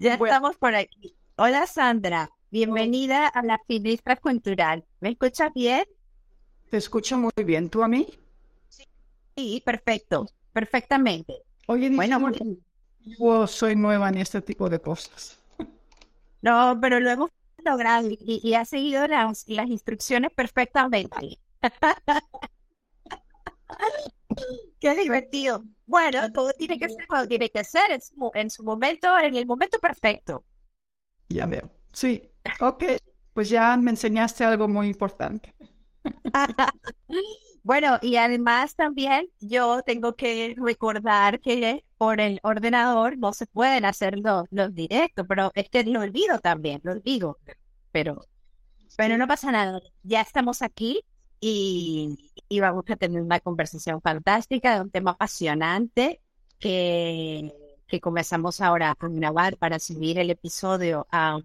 Ya estamos por aquí. Hola Sandra, bienvenida a la Finestra Cultural. ¿Me escuchas bien? Te escucho muy bien. ¿Tú a mí? Sí, perfecto, perfectamente. Oye, bueno, yo soy nueva en este tipo de cosas. No, pero lo hemos logrado y, y ha seguido las, las instrucciones perfectamente. Qué divertido. Bueno, todo tiene que ser como tiene que ser en su, en su momento, en el momento perfecto. Ya veo. Sí, ok. Pues ya me enseñaste algo muy importante. bueno, y además también yo tengo que recordar que por el ordenador no se pueden hacer los, los directos, pero es que lo olvido también, lo olvido. Pero, pero no pasa nada. Ya estamos aquí y, vamos a tener una conversación fantástica de un tema apasionante que, que comenzamos ahora a grabar para subir el episodio a,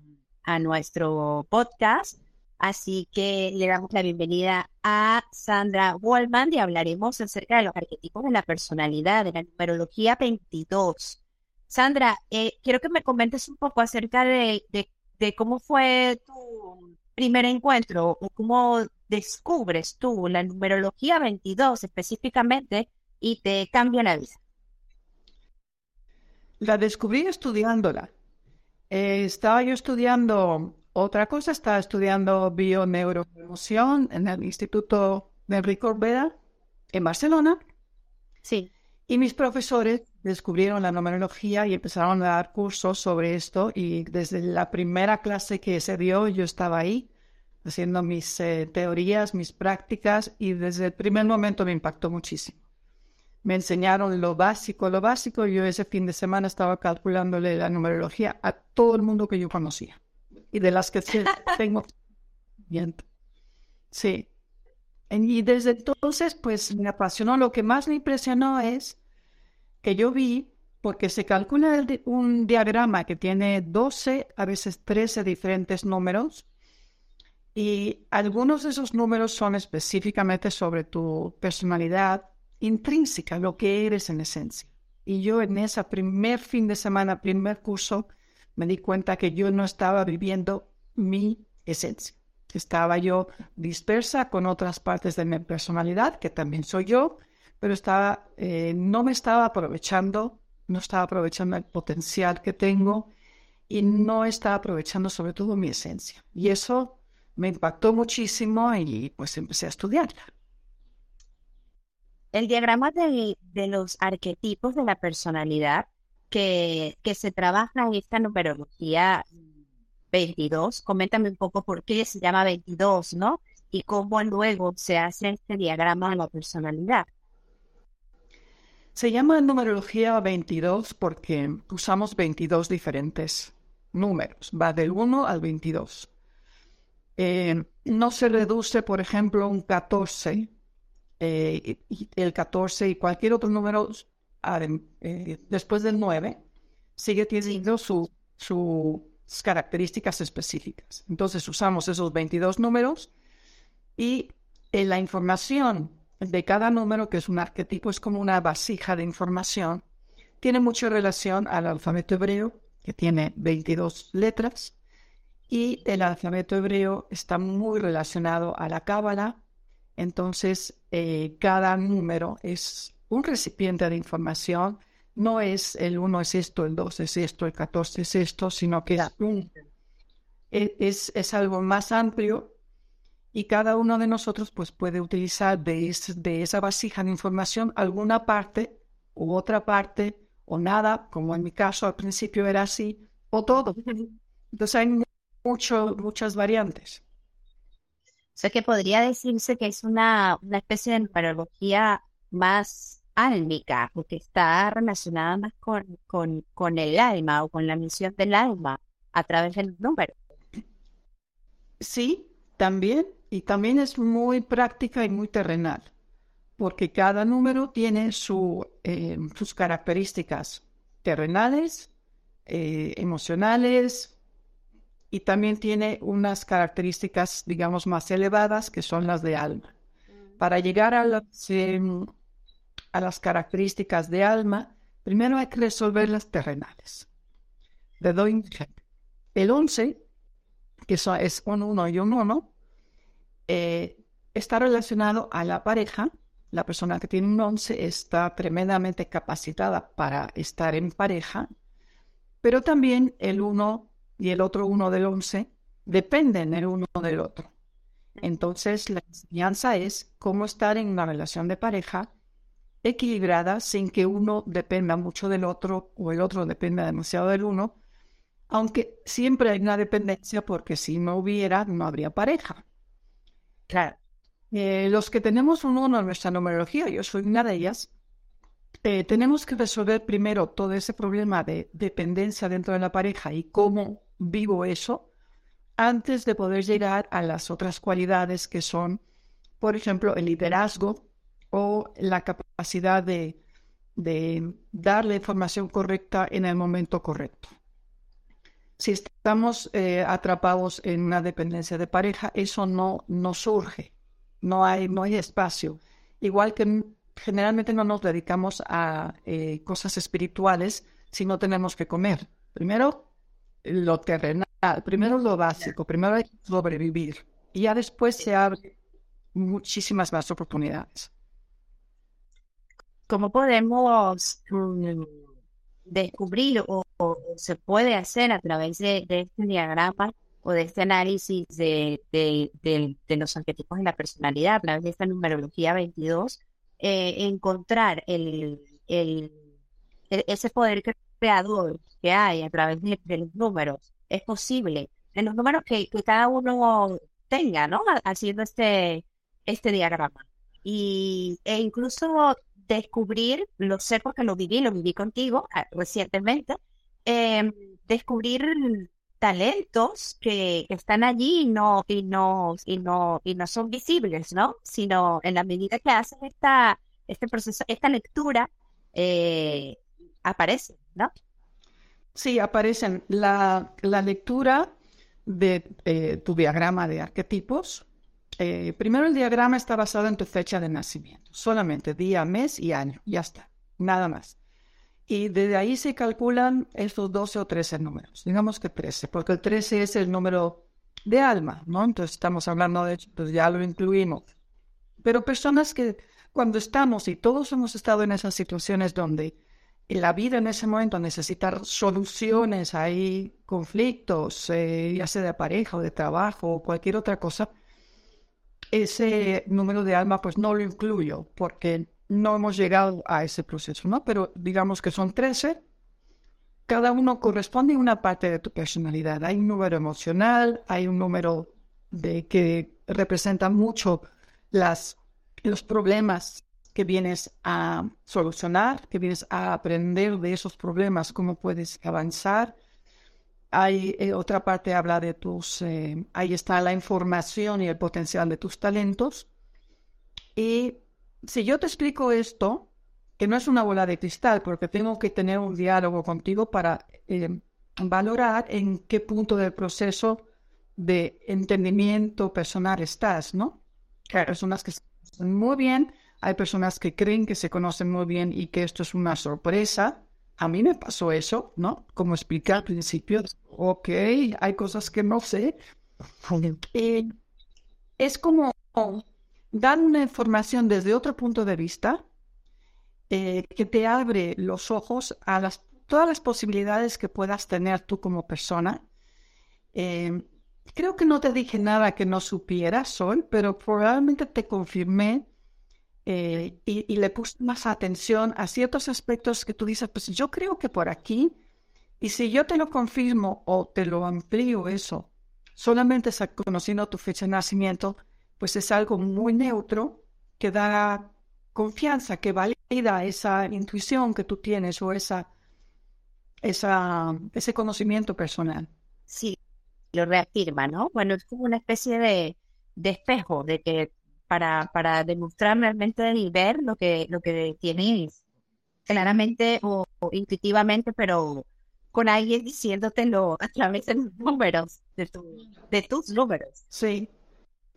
a nuestro podcast. Así que le damos la bienvenida a Sandra Wallman y hablaremos acerca de los arquetipos de la personalidad, de la numerología 22. Sandra, eh, quiero que me comentes un poco acerca de, de, de cómo fue tu primer encuentro o cómo descubres tú la numerología 22 específicamente y te cambia la vida? La descubrí estudiándola. Eh, estaba yo estudiando otra cosa, estaba estudiando bioneuroemoción en el Instituto de Enrique en Barcelona. Sí. Y mis profesores descubrieron la numerología y empezaron a dar cursos sobre esto y desde la primera clase que se dio yo estaba ahí haciendo mis eh, teorías, mis prácticas y desde el primer momento me impactó muchísimo. Me enseñaron lo básico, lo básico. Yo ese fin de semana estaba calculándole la numerología a todo el mundo que yo conocía y de las que tengo. Sí. Y desde entonces, pues me apasionó. Lo que más me impresionó es que yo vi, porque se calcula un diagrama que tiene 12, a veces 13 diferentes números, y algunos de esos números son específicamente sobre tu personalidad intrínseca, lo que eres en esencia. Y yo en ese primer fin de semana, primer curso, me di cuenta que yo no estaba viviendo mi esencia. Estaba yo dispersa con otras partes de mi personalidad, que también soy yo, pero estaba, eh, no me estaba aprovechando, no estaba aprovechando el potencial que tengo y no estaba aprovechando sobre todo mi esencia. Y eso me impactó muchísimo y pues empecé a estudiarla. El diagrama de, los arquetipos de la personalidad que, que se trabaja en esta numerología 22, coméntame un poco por qué se llama 22, ¿no? Y cómo luego se hace este diagrama de la personalidad. Se llama numerología 22 porque usamos 22 diferentes números, va del 1 al 22. Eh, no se reduce, por ejemplo, un 14, eh, el 14 y cualquier otro número eh, después del 9 sigue teniendo sus características específicas. Entonces usamos esos 22 números y la información de cada número, que es un arquetipo, es como una vasija de información, tiene mucha relación al alfabeto hebreo, que tiene 22 letras, y el alfabeto hebreo está muy relacionado a la cábala. Entonces, eh, cada número es un recipiente de información. No es el 1 es esto, el 2 es esto, el 14 es esto, sino que e, es, es, algo más amplio y cada uno de nosotros pues, puede utilizar de, de esa vasija de información alguna parte u otra parte o nada, como en mi caso al principio era así, o todo. Entonces hay mucho, muchas variantes. O sea que podría decirse que es una, una especie de numerología más álmica, porque está relacionada más con, con, con el alma o con la misión del alma a través del número. Sí, también, y también es muy práctica y muy terrenal, porque cada número tiene su, eh, sus características terrenales, eh, emocionales, y también tiene unas características, digamos, más elevadas que son las de alma. Mm. Para llegar a las, em, a las características de alma, primero hay que resolver las terrenales. Te doy un ejemplo. El 11, que es un 1 y un 1, eh, está relacionado a la pareja. La persona que tiene un 11 está tremendamente capacitada para estar en pareja, pero también el 1 y el otro 1 del 11 dependen el uno del otro. Entonces, la enseñanza es cómo estar en una relación de pareja equilibrada sin que uno dependa mucho del otro o el otro dependa demasiado del uno, aunque siempre hay una dependencia porque si no hubiera, no habría pareja. Claro. Eh, los que tenemos un uno en nuestra numerología, yo soy una de ellas, eh, tenemos que resolver primero todo ese problema de dependencia dentro de la pareja y cómo vivo eso antes de poder llegar a las otras cualidades que son, por ejemplo, el liderazgo o la capacidad de, de dar la información correcta en el momento correcto. Si estamos eh, atrapados en una dependencia de pareja, eso no, no surge, no hay, no hay espacio. Igual que generalmente no nos dedicamos a eh, cosas espirituales si no tenemos que comer. Primero, lo terrenal, primero lo básico, primero hay que sobrevivir y ya después se abren muchísimas más oportunidades. ¿Cómo podemos mm, descubrir o, se puede hacer a través de, este diagrama o de este análisis de, los arquetipos de la personalidad, a través de esta numerología 22, eh, encontrar el, ese poder creador que hay a través de, los números. Es posible, en los números que, cada uno tenga, ¿no? Haciendo este, este diagrama. Y, e incluso descubrir, lo sé porque lo viví, lo viví contigo ah, recientemente, em, descubrir talentos que, están allí y no, y no, y no, y no son visibles, ¿no? Sino en la medida que haces esta, este proceso, esta lectura, eh, aparece, ¿no? Sí, aparecen. La, la lectura de eh, tu diagrama de arquetipos. Eh, primero el diagrama está basado en tu fecha de nacimiento, solamente día, mes y año, ya está, nada más. Y desde ahí se calculan estos 12 o 13 números, digamos que 13, porque el 13 es el número de alma, ¿no? Entonces estamos hablando de, pues ya lo incluimos. Pero personas que cuando estamos, y todos hemos estado en esas situaciones donde la vida en ese momento necesita soluciones, hay conflictos, eh, ya sea de pareja o de trabajo o cualquier otra cosa, ese número de alma pues no lo incluyo porque no hemos llegado a ese proceso, ¿no? Pero digamos que son 13, cada uno corresponde a una parte de tu personalidad. Hay un número emocional, hay un número de que representa mucho las, los problemas que vienes a solucionar, que vienes a aprender de esos problemas, cómo puedes avanzar. Hay eh, otra parte habla de tus, eh, ahí está la información y el potencial de tus talentos. Y si yo te explico esto, que no es una bola de cristal, porque tengo que tener un diálogo contigo para eh, valorar en qué punto del proceso de entendimiento personal estás, ¿no? Hay personas que están muy bien, hay personas que creen que se conocen muy bien y que esto es una sorpresa. A mí me pasó eso, ¿no? Como expliqué al principio, ok, hay cosas que no sé. Eh, es como dar una información desde otro punto de vista eh, que te abre los ojos a las, todas las posibilidades que puedas tener tú como persona. Eh, creo que no te dije nada que no supieras, Sol, pero probablemente te confirmé eh, y, le puse más atención a ciertos aspectos que tú dices, pues yo creo que por aquí, y si yo te lo confirmo o te lo amplío eso, solamente conociendo tu fecha de nacimiento, pues es algo muy neutro que da confianza, que valida esa intuición que tú tienes o esa, esa, ese conocimiento personal. Sí, lo reafirma, ¿no? Bueno, es como una especie de, de espejo, de que para, para demostrar realmente y ver lo que, lo que tienes claramente o, intuitivamente, pero con alguien diciéndotelo a través de los números, de, de tus números. Sí,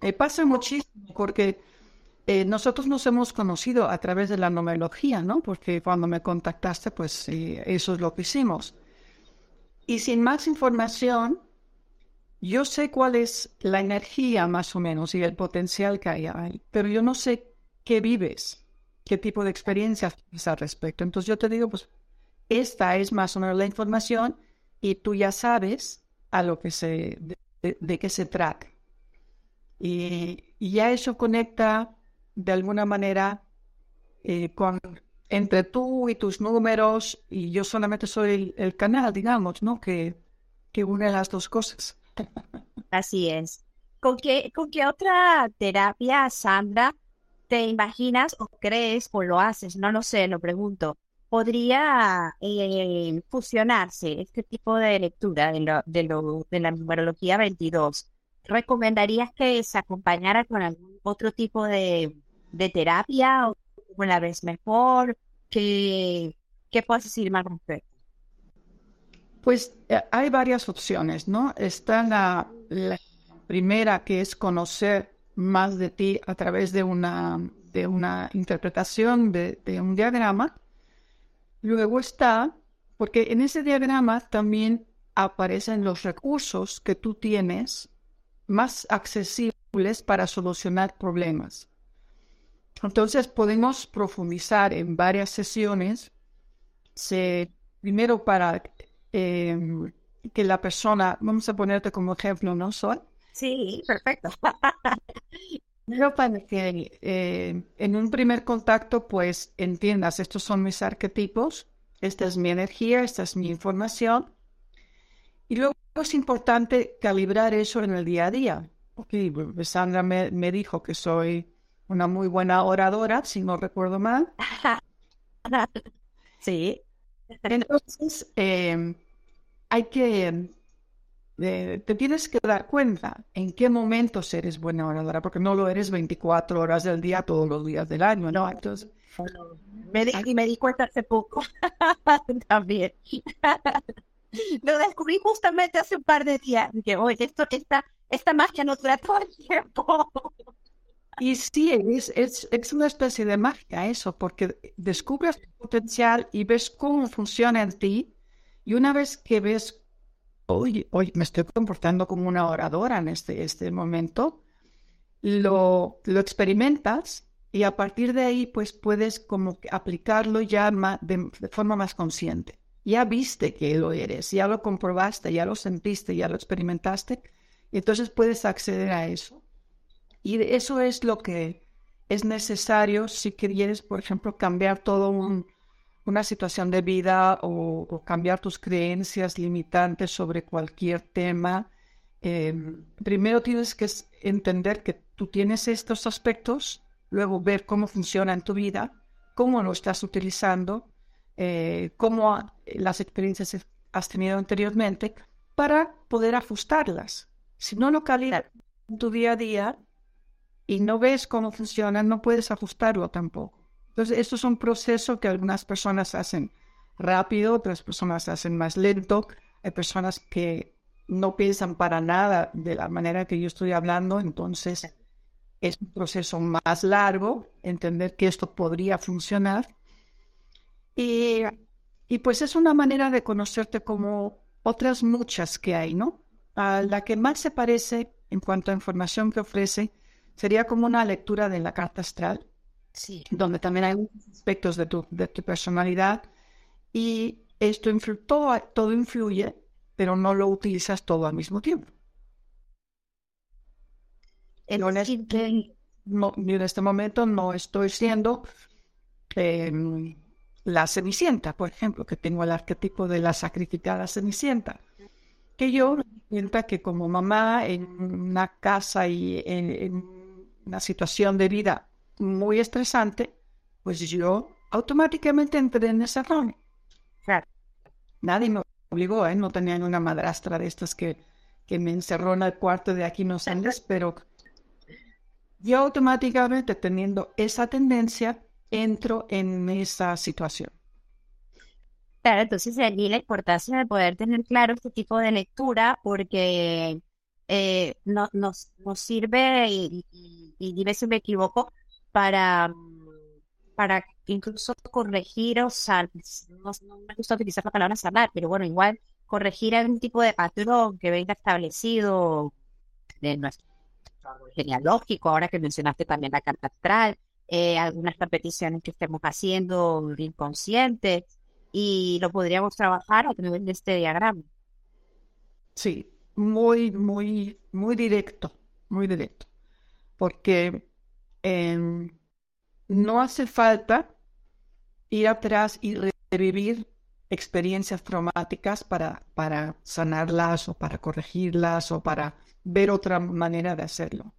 eh, pasa muchísimo porque eh, nosotros nos hemos conocido a través de la numerología, ¿no? Porque cuando me contactaste, pues eso es lo que hicimos. Y sin más información, yo sé cuál es la energía más o menos y el potencial que hay ahí, pero yo no sé qué vives, qué tipo de experiencias tienes al respecto. Entonces yo te digo, pues esta es más o menos la información y tú ya sabes a lo que se, de, qué se trata. Y, ya eso conecta de alguna manera eh, con entre tú y tus números y yo solamente soy el, canal, digamos, ¿no? Que, que une las dos cosas. Así es. ¿Con qué, ¿Con qué otra terapia, Sandra, te imaginas o crees o lo haces? No lo sé, lo pregunto. ¿Podría eh, fusionarse este tipo de lectura de, de, la numerología 22? ¿Recomendarías que se acompañara con algún otro tipo de, de terapia o una vez mejor? ¿Qué, qué puedes decir más respecto? Pues eh, hay varias opciones, ¿no? Está la, primera que es conocer más de ti a través de una, de una interpretación de, de un diagrama. Luego está, porque en ese diagrama también aparecen los recursos que tú tienes más accesibles para solucionar problemas. Entonces podemos profundizar en varias sesiones, primero para em, que la persona, vamos a ponerte como ejemplo, ¿no, Sol? Sí, perfecto. Pero para que eh, en un primer contacto, pues entiendas, estos son mis arquetipos, esta es mi energía, esta es mi información. Y luego es importante calibrar eso en el día a día. Okay, pues, Sandra me dijo que soy una muy buena oradora, si no recuerdo mal. sí. Entonces, em, hay que, eh, te tienes que dar cuenta en qué momentos eres buena oradora, porque no lo eres 24 horas del día, todos los días del año, ¿no? Entonces, me di, y me di cuenta hace poco también. lo descubrí justamente hace un par de días, que, oye, esto, esta, esta magia no dura todo el tiempo. Y sí, es, es, es, una especie de magia eso, porque descubres tu potencial y ves cómo funciona en ti. Y una vez que ves, hoy, me estoy comportando como una oradora en este, este momento, lo, lo experimentas y a partir de ahí pues puedes como aplicarlo ya de, de forma más consciente. Ya viste que lo eres, ya lo comprobaste, ya lo sentiste, ya lo experimentaste, y entonces puedes acceder a eso. Y eso es lo que es necesario si quieres, por ejemplo, cambiar toda una situación de vida o, cambiar tus creencias limitantes sobre cualquier tema. Em, primero tienes que entender que tú tienes estos aspectos, luego ver cómo funciona en tu vida, cómo lo estás utilizando, eh, cómo las experiencias has tenido anteriormente, para poder ajustarlas. Si no lo en tu día a día, y no ves cómo funciona, no puedes ajustarlo tampoco. Entonces, esto es un proceso que algunas personas hacen rápido, otras personas hacen más lento. Hay personas que no piensan para nada de la manera que yo estoy hablando, entonces es un proceso más largo, entender que esto podría funcionar. Y, y pues es una manera de conocerte como otras muchas que hay, ¿no? A la que más se parece en cuanto a información que ofrece Sería como una lectura de la carta astral, sí. donde también hay aspectos de tu, de tu personalidad y esto influye, todo, todo influye, pero no lo utilizas todo al mismo tiempo. En, este, en este momento no estoy siendo em, la cenicienta, por ejemplo, que tengo el arquetipo de la sacrificada cenicienta que yo sienta que como mamá en una casa y en, una situación de vida muy estresante, pues yo automáticamente entré en esa zona. Nadie me obligó, ¿eh? no tenía una madrastra de estas que, que me encerró en el cuarto de aquí no sé, pero yo automáticamente teniendo esa tendencia entro en esa situación. Claro, entonces allí la importancia de poder tener claro este tipo de lectura porque eh, no, nos, nos sirve y, y, dime si me equivoco para, para incluso corregir o no, me gusta utilizar la palabra sanar, pero bueno, igual corregir algún tipo de patrón que venga establecido de nuestro genealógico, ahora que mencionaste también la carta astral, eh, algunas repeticiones que estemos haciendo inconscientes, y lo podríamos trabajar a través de este diagrama. Sí, muy, muy, muy directo, muy directo, porque em, no hace falta ir atrás y revivir experiencias traumáticas para, sanarlas o para corregirlas o para ver otra manera de hacerlo.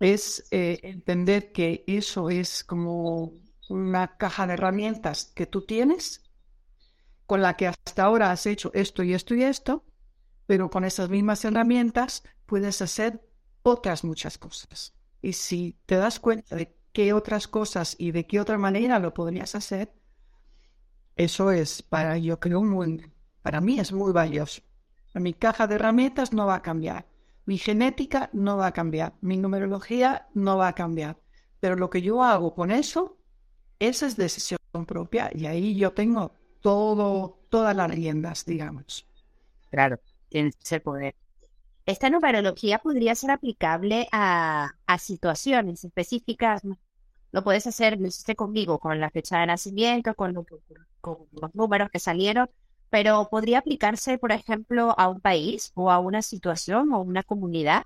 Es eh, entender que eso es como una caja de herramientas que tú tienes con la que hasta ahora has hecho esto y esto y esto, pero con esas mismas herramientas puedes hacer otras muchas cosas. Y si te das cuenta de qué otras cosas y de qué otra manera lo podrías hacer, eso es para, yo creo, muy, para mí es muy valioso. Mi caja de herramientas no va a cambiar. Mi genética no va a cambiar. Mi numerología no va a cambiar. Pero lo que yo hago con eso, esa es decisión propia. Y ahí yo tengo todo, todas las leyendas, digamos. Claro, tienes ese poder. Esta numerología podría ser aplicable a, situaciones específicas lo puedes hacer, lo hiciste conmigo, con la fecha de nacimiento, con, los números que salieron, pero podría aplicarse, por ejemplo, a un país o a una situación o una comunidad.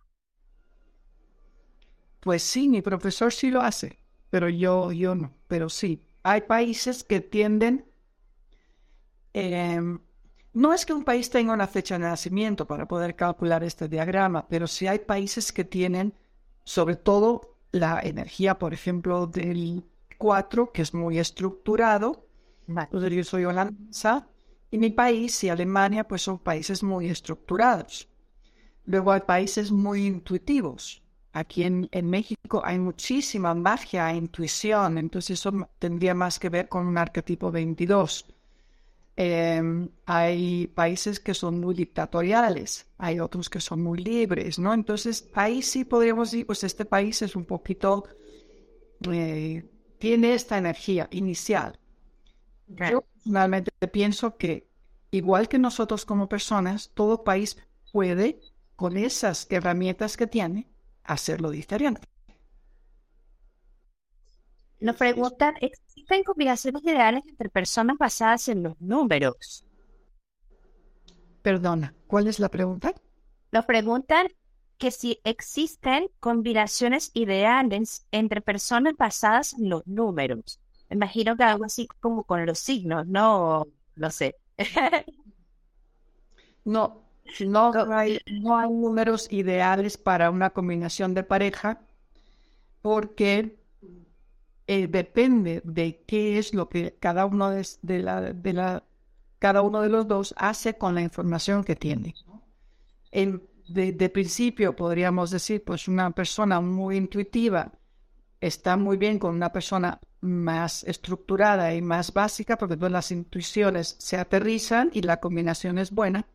Pues sí, mi profesor sí lo hace, pero yo, yo no. Pero sí, hay países que tienden... Em, no es que un país tenga una fecha de nacimiento para poder calcular este diagrama, pero sí hay países que tienen, sobre todo la energía, por ejemplo, del 4, que es muy estructurado. Entonces yo soy holandesa y mi país y Alemania pues son países muy estructurados. Luego hay países muy intuitivos. Aquí en, en México hay muchísima magia e intuición, entonces eso tendría más que ver con un arquetipo 22. Em, hay países que son muy dictatoriales, hay otros que son muy libres, ¿no? Entonces ahí sí podríamos decir, pues este país es un poquito, eh, tiene esta energía inicial. Yo personalmente pienso que igual que nosotros como personas, todo país puede, con esas herramientas que tiene, hacerlo diferente. Nos preguntan, ¿existen combinaciones ideales entre personas basadas en los números? Perdona, ¿cuál es la pregunta? Nos preguntan que si existen combinaciones ideales entre personas basadas en los números. Me imagino que algo así como con los signos, no lo sé. no, no hay, no hay números ideales para una combinación de pareja porque eh, depende de qué es lo que cada uno de, de cada uno de los dos hace con la información que tiene. de, principio podríamos decir, pues una persona muy intuitiva está muy bien con una persona más estructurada y más básica, porque todas las intuiciones se aterrizan y la combinación es buena,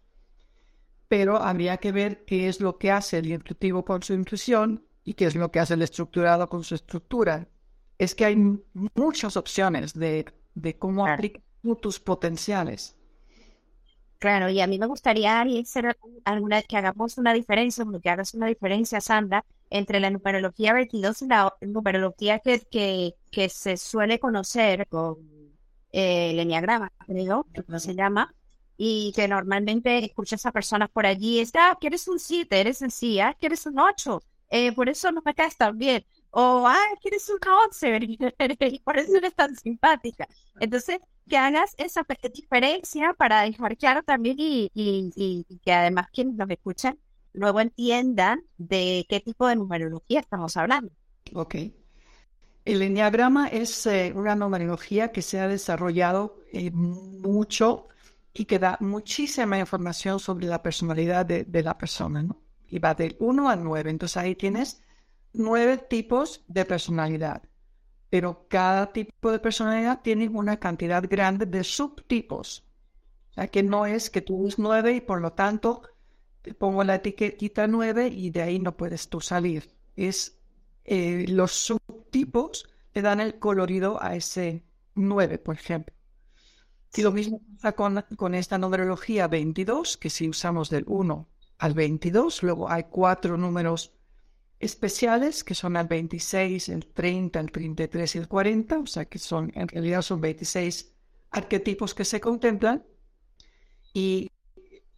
pero habría que ver qué es lo que hace el intuitivo con su intuición y qué es lo que hace el estructurado con su estructura es que hay muchas opciones de, cómo aplicar tus potenciales. Claro, y a mí me gustaría hacer alguna que hagamos una diferencia, que hagas una diferencia, Sandra, entre la numerología 22 y la numerología que, que, que se suele conocer con eh, el enneagrama, creo, que se llama, y que normalmente escuchas a personas por allí, es, ah, que eres un 7, eres un sí, ah, que eres un 8, eh, por eso no me caes tan bien o, ah, quieres un cáncer y por eso eres tan simpática. Entonces, que hagas esa diferencia para dejar claro también y, y, que además quienes nos escuchan luego entiendan de qué tipo de numerología estamos hablando. Ok. El enneagrama es eh, una numerología que se ha desarrollado eh, mucho y que da muchísima información sobre la personalidad de, de la persona, ¿no? Y va del 1 al 9. Entonces ahí tienes nueve tipos de personalidad, pero cada tipo de personalidad tiene una cantidad grande de subtipos. O sea, que no es que tú eres nueve y por lo tanto te pongo la etiquetita nueve y de ahí no puedes tú salir. Es eh, los subtipos le dan el colorido a ese nueve, por ejemplo. Y lo mismo pasa con, con esta numerología 22, que si usamos del 1 al 22, luego hay cuatro números especiales que son el 26, el 30, el 33 y el 40, o sea que son en realidad son 26 arquetipos que se contemplan. Y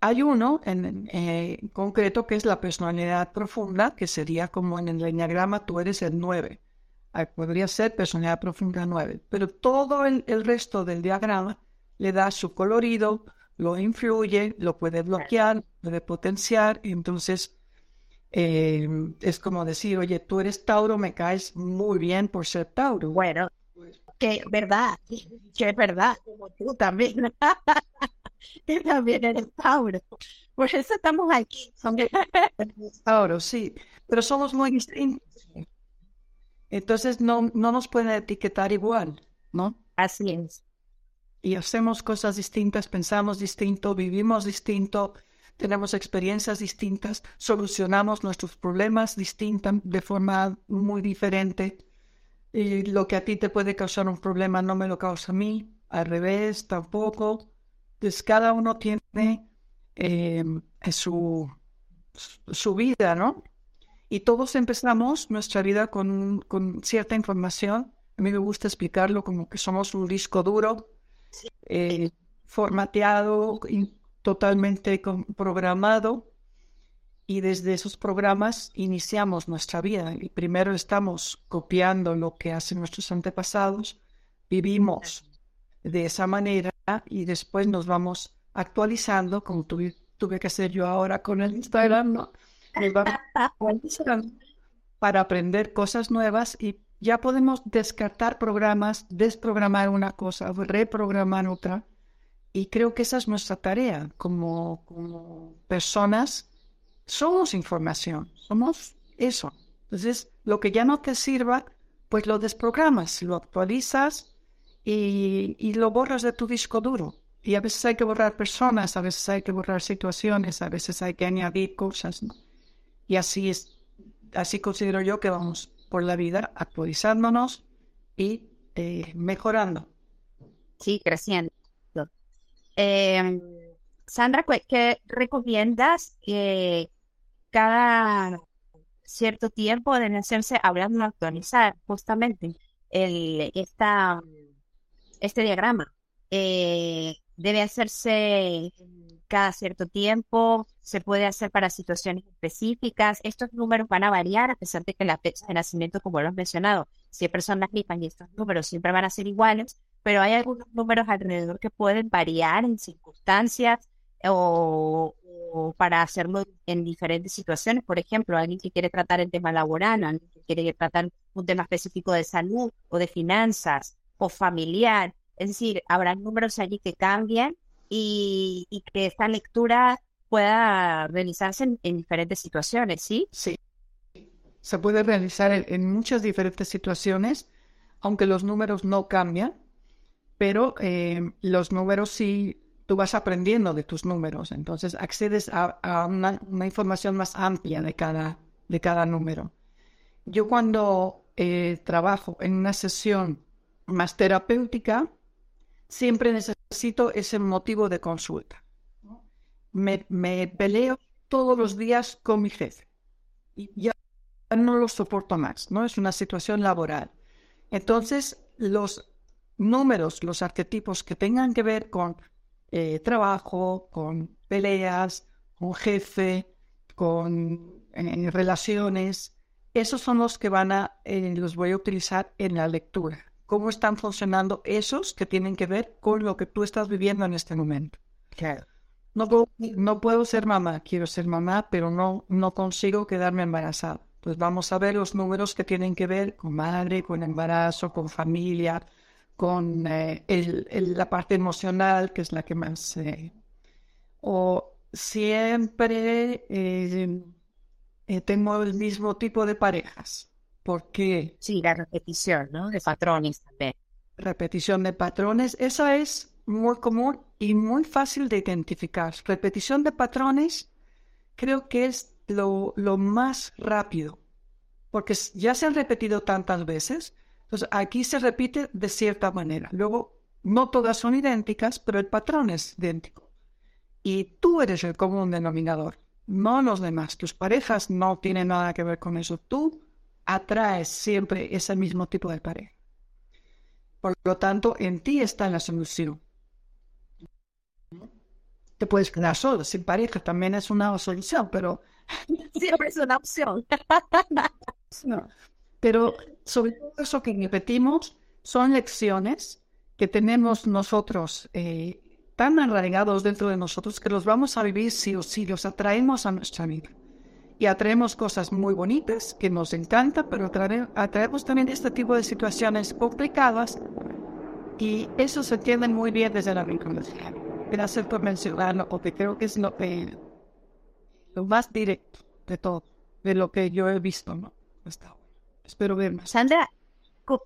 hay uno en, eh, concreto que es la personalidad profunda, que sería como en el enneagrama tú eres el 9. podría ser personalidad profunda 9, pero todo el, resto del diagrama le da su colorido, lo influye, lo puede bloquear, puede potenciar, entonces eh, es como decir, oye, tú eres Tauro, me caes muy bien por ser Tauro. Bueno, que verdad, que es verdad, como tú también. también eres Tauro. Por eso estamos aquí. Tauro, sí, pero somos muy distintos. Entonces no, no nos pueden etiquetar igual, ¿no? Así es. Y hacemos cosas distintas, pensamos distinto, vivimos distinto, tenemos experiencias distintas, solucionamos nuestros problemas distintas, de forma muy diferente. Y lo que a ti te puede causar un problema no me lo causa a mí, al revés, tampoco. Entonces, cada uno tiene eh, su, su vida, ¿no? Y todos empezamos nuestra vida con, con, cierta información. A mí me gusta explicarlo como que somos un disco duro, eh, formateado, totalmente programado. Y desde esos programas iniciamos nuestra vida. Y primero estamos copiando lo que hacen nuestros antepasados, vivimos de esa manera y después nos vamos actualizando, como tuve, tuve que hacer yo ahora con el Instagram, ¿no? para aprender cosas nuevas y ya podemos descartar programas, desprogramar una cosa, reprogramar otra. Y creo que esa es nuestra tarea como, como personas. Somos información, somos eso. Entonces, lo que ya no te sirva, pues lo desprogramas, lo actualizas y, lo borras de tu disco duro. Y a veces hay que borrar personas, a veces hay que borrar situaciones, a veces hay que añadir cosas. Y así es, así considero yo que vamos por la vida actualizándonos y eh, mejorando. Sí, creciendo. Em, Sandra, ¿qué recomiendas que cada cierto tiempo deben hacerse, hablando de actualizar justamente el, esta este diagrama. Eh, debe hacerse cada cierto tiempo, se puede hacer para situaciones específicas. Estos números van a variar a pesar de que la fecha de nacimiento, como lo has mencionado, si hay personas vivas y estos números siempre van a ser iguales, pero hay algunos números alrededor que pueden variar en circunstancias o, para hacerlo en diferentes situaciones. Por ejemplo, alguien que quiere tratar el tema laboral, alguien que quiere tratar un tema específico de salud o de finanzas o familiar. Es decir, habrá números allí que cambian y, que esta lectura pueda realizarse en, diferentes situaciones, ¿sí? Sí. Se puede realizar en, muchas diferentes situaciones, aunque los números no cambian, pero eh, los números sí, tú vas aprendiendo de tus números, entonces accedes a, una, información más amplia de cada, de cada número. Yo cuando eh, trabajo en una sesión más terapéutica, siempre necesito ese motivo de consulta. Me, peleo todos los días con mi jefe y ya no lo soporto más, ¿no? Es una situación laboral. Entonces, los números, los arquetipos que tengan que ver con eh, trabajo, con peleas, con jefe, con relaciones, esos son los que van a, eh, los voy a utilizar en la lectura cómo están funcionando esos que tienen que ver con lo que tú estás viviendo en este momento. No, puedo, no puedo ser mamá, quiero ser mamá, pero no, no consigo quedarme embarazada. Pues vamos a ver los números que tienen que ver con madre, con embarazo, con familia, con eh, la parte emocional, que es la que más... Eh, o siempre eh, tengo el mismo tipo de parejas porque... Sí, la repetición, ¿no? De patrones también. Repetición de patrones, esa es muy común y muy fácil de identificar. Repetición de patrones creo que es lo, lo más rápido, porque ya se han repetido tantas veces, entonces aquí se repite de cierta manera. Luego No todas son idénticas, pero el patrón es idéntico. Y tú eres el común denominador, no los demás. Tus parejas no tienen nada que ver con eso. Tú atraes siempre ese mismo tipo de pareja. Por lo tanto, en ti está la solución. Te puedes quedar solo, sin pareja también es una solución, pero siempre es una opción. Pero sobre todo eso que repetimos son lecciones que tenemos nosotros eh, tan arraigados dentro de nosotros que los vamos a vivir sí o sí, los atraemos a nuestra vida. Y atraemos cosas muy bonitas que nos encantan, pero atraemos también este tipo de situaciones complicadas y eso se entiende muy bien desde la vinculación. Gracias por mencionarlo, porque creo que es lo, más directo de todo, de lo que yo he visto, ¿no? Está Espero ver más. Sandra,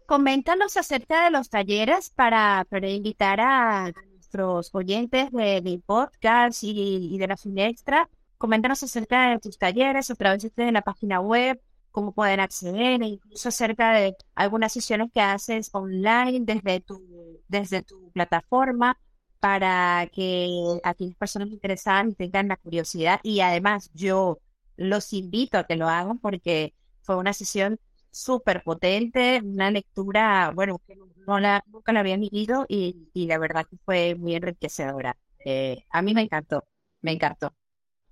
coméntanos acerca de los talleres para, para invitar a nuestros oyentes de, podcast y, de la Extra. Coméntanos acerca de tus talleres a través de la página web, cómo pueden acceder, e incluso acerca de algunas sesiones que haces online desde tu, desde tu plataforma para que aquellas personas interesadas tengan la curiosidad. Y además yo los invito a que lo hagan porque fue una sesión súper potente, una lectura, bueno, que no la, nunca la había vivido y, y la verdad que fue muy enriquecedora. Eh, a mí me encantó, me encantó.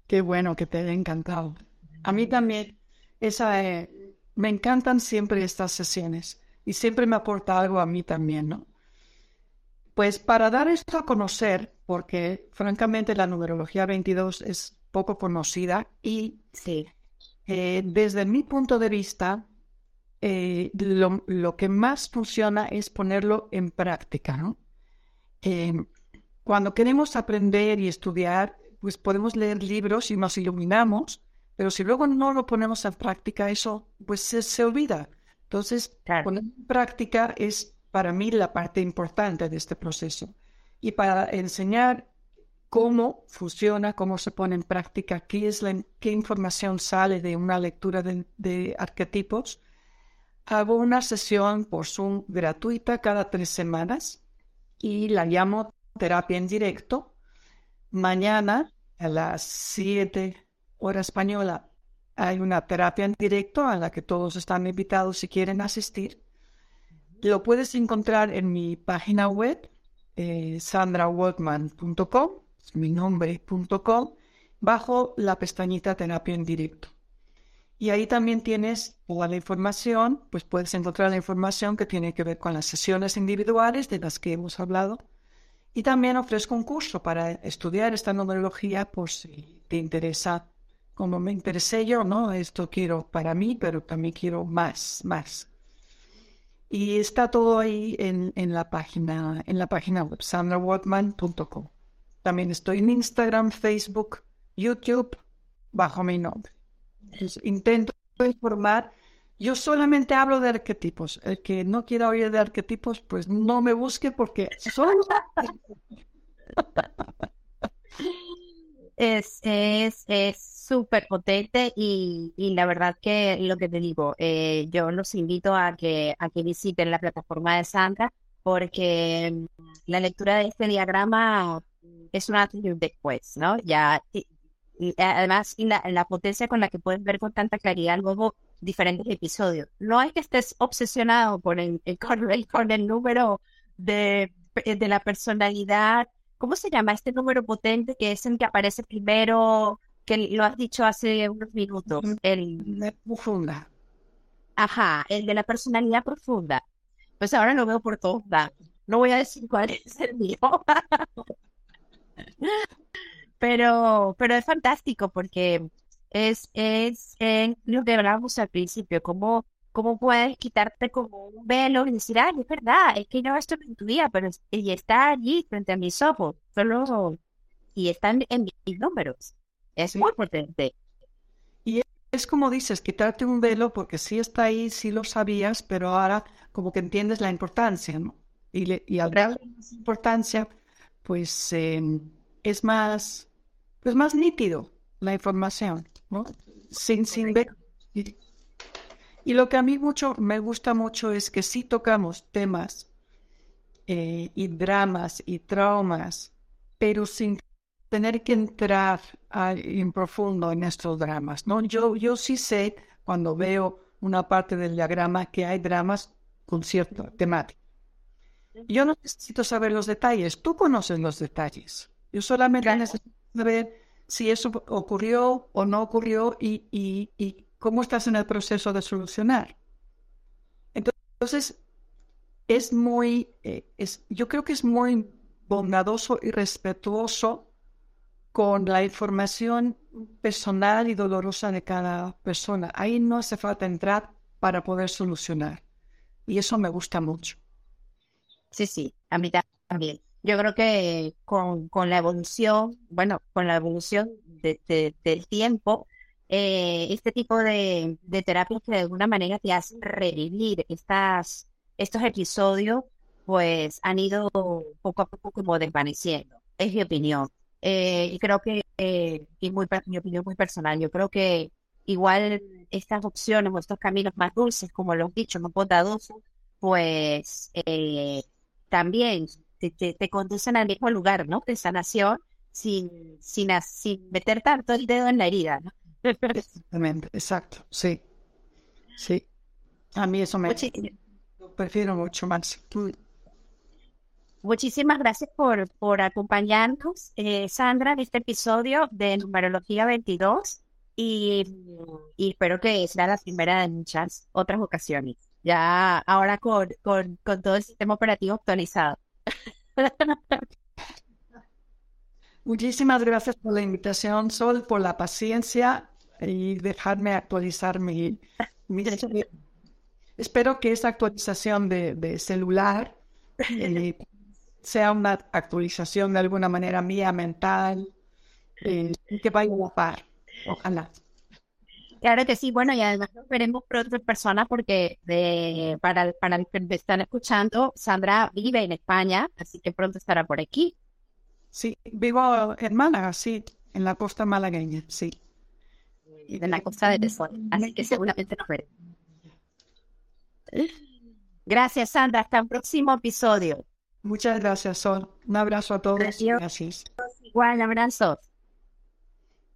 Qué bueno que te haya encantado. A mí también, esa, eh, me encantan siempre estas sesiones y siempre me aporta algo a mí también, ¿no? Pues para dar esto a conocer, porque francamente la numerología 22 es poco conocida y sí. Eh, desde mi punto de vista, eh, lo, que más funciona es ponerlo en práctica, ¿no? Em, cuando queremos aprender y estudiar, pues podemos leer libros y nos iluminamos, pero si luego no lo ponemos en práctica, eso pues se, olvida. Entonces, poner en práctica es para mí la parte importante de este proceso. Y para enseñar cómo funciona, cómo se pone en práctica, qué, es la, qué información sale de una lectura de arquetipos, Hago una sesión por Zoom gratuita cada tres semanas y la llamo terapia en directo. Mañana a las 7 hora española hay una terapia en directo a la que todos están invitados si quieren asistir. Lo puedes encontrar en mi página web, eh, sandrawaltman.com, mi nombre.com, bajo la pestañita terapia en directo. Y ahí también tienes toda la información, pues puedes encontrar la información que tiene que ver con las sesiones individuales de las que hemos hablado. Y también ofrezco un curso para estudiar esta numerología por si te interesa, como me interesé yo, ¿no? Esto quiero para mí, pero también quiero más, más. Y está todo ahí en, en la página, en la página web, sandrawatman.com. También estoy en Instagram, Facebook, YouTube, bajo mi nombre intento informar. Yo solamente hablo de arquetipos. El que no quiera oír de arquetipos, pues no me busque porque son... es es es súper potente y, y, la verdad que lo que te digo, eh, yo los invito a que, a que visiten la plataforma de Sandra porque mm, la lectura de este diagrama es una después, ¿no? Ya y además la, la, potencia con la que puedes ver con tanta claridad luego diferentes episodios. No es que estés obsesionado con el, con el, con el número de, de la personalidad. ¿Cómo se llama este número potente que es el que aparece primero, que lo has dicho hace unos minutos? El profunda. Ajá, el de la personalidad profunda. Pues ahora lo veo por todos lados. No voy a decir cuál es el mío. Pero, pero es fantástico porque es, es lo que hablábamos al principio, cómo, cómo puedes quitarte como un velo y decir, ay, es verdad, es que no esto me intuía, pero y está allí frente a mis ojos, solo, y están en mis números. Es muy potente. Y es como dices, quitarte un velo porque sí está ahí, sí lo sabías, pero ahora como que entiendes la importancia, ¿no? Y, y al darle importancia, pues em, es más, pues más nítido la información, ¿no? Sin, sin ver. Y, lo que a mí mucho me gusta mucho es que sí tocamos temas eh, y dramas y traumas, pero sin tener que entrar en profundo en estos dramas, ¿no? Yo, yo sí sé cuando veo una parte del diagrama que hay dramas con cierta temática. Yo no necesito saber los detalles, tú conoces los detalles. Yo solamente necesito saber si eso ocurrió o no ocurrió y, y, y cómo estás en el proceso de solucionar. Entonces, es muy, eh, es, yo creo que es muy bondadoso y respetuoso con la información personal y dolorosa de cada persona. Ahí no hace falta entrar para poder solucionar. Y eso me gusta mucho. Sí, sí, a mí también. Yo creo que con, con la evolución, bueno, con la evolución del tiempo, eh, este tipo de, de terapias que de alguna manera te hacen revivir estas, estos episodios, pues han ido poco a poco como desvaneciendo. Es mi opinión. Eh, y creo que, eh, y muy, mi opinión muy personal, yo creo que igual estas opciones o estos caminos más dulces, como lo he dicho, más bondadosos, pues eh, también te, te, conducen al mismo lugar, ¿no? De sanación sin, sin, sin meter tanto el dedo en la herida, ¿no? Exactamente, exacto, sí. Sí. A mí eso me... prefiero mucho más. Muchísimas gracias por, por acompañarnos, eh, Sandra, en este episodio de Numerología 22 y, y, espero que sea la primera de muchas otras ocasiones, ya ahora con, con, con todo el sistema operativo actualizado. Muchísimas gracias por la invitación, Sol, por la paciencia y dejarme actualizar mi... mi... Espero que esta actualización de, de celular eh, sea una actualización de alguna manera mía mental, eh, que vaya a par. Ojalá. Claro que sí, bueno, y además nos veremos pronto en persona porque de, para, para los que me están escuchando, Sandra vive en España, así que pronto estará por aquí. Sí, vivo en Málaga, sí, en la costa malagueña, sí. En la costa de Tesoro, así que seguramente nos veremos. Gracias, Sandra. Hasta el próximo episodio. Muchas gracias, Sol. Un abrazo a todos. Gracias. Igual, abrazo.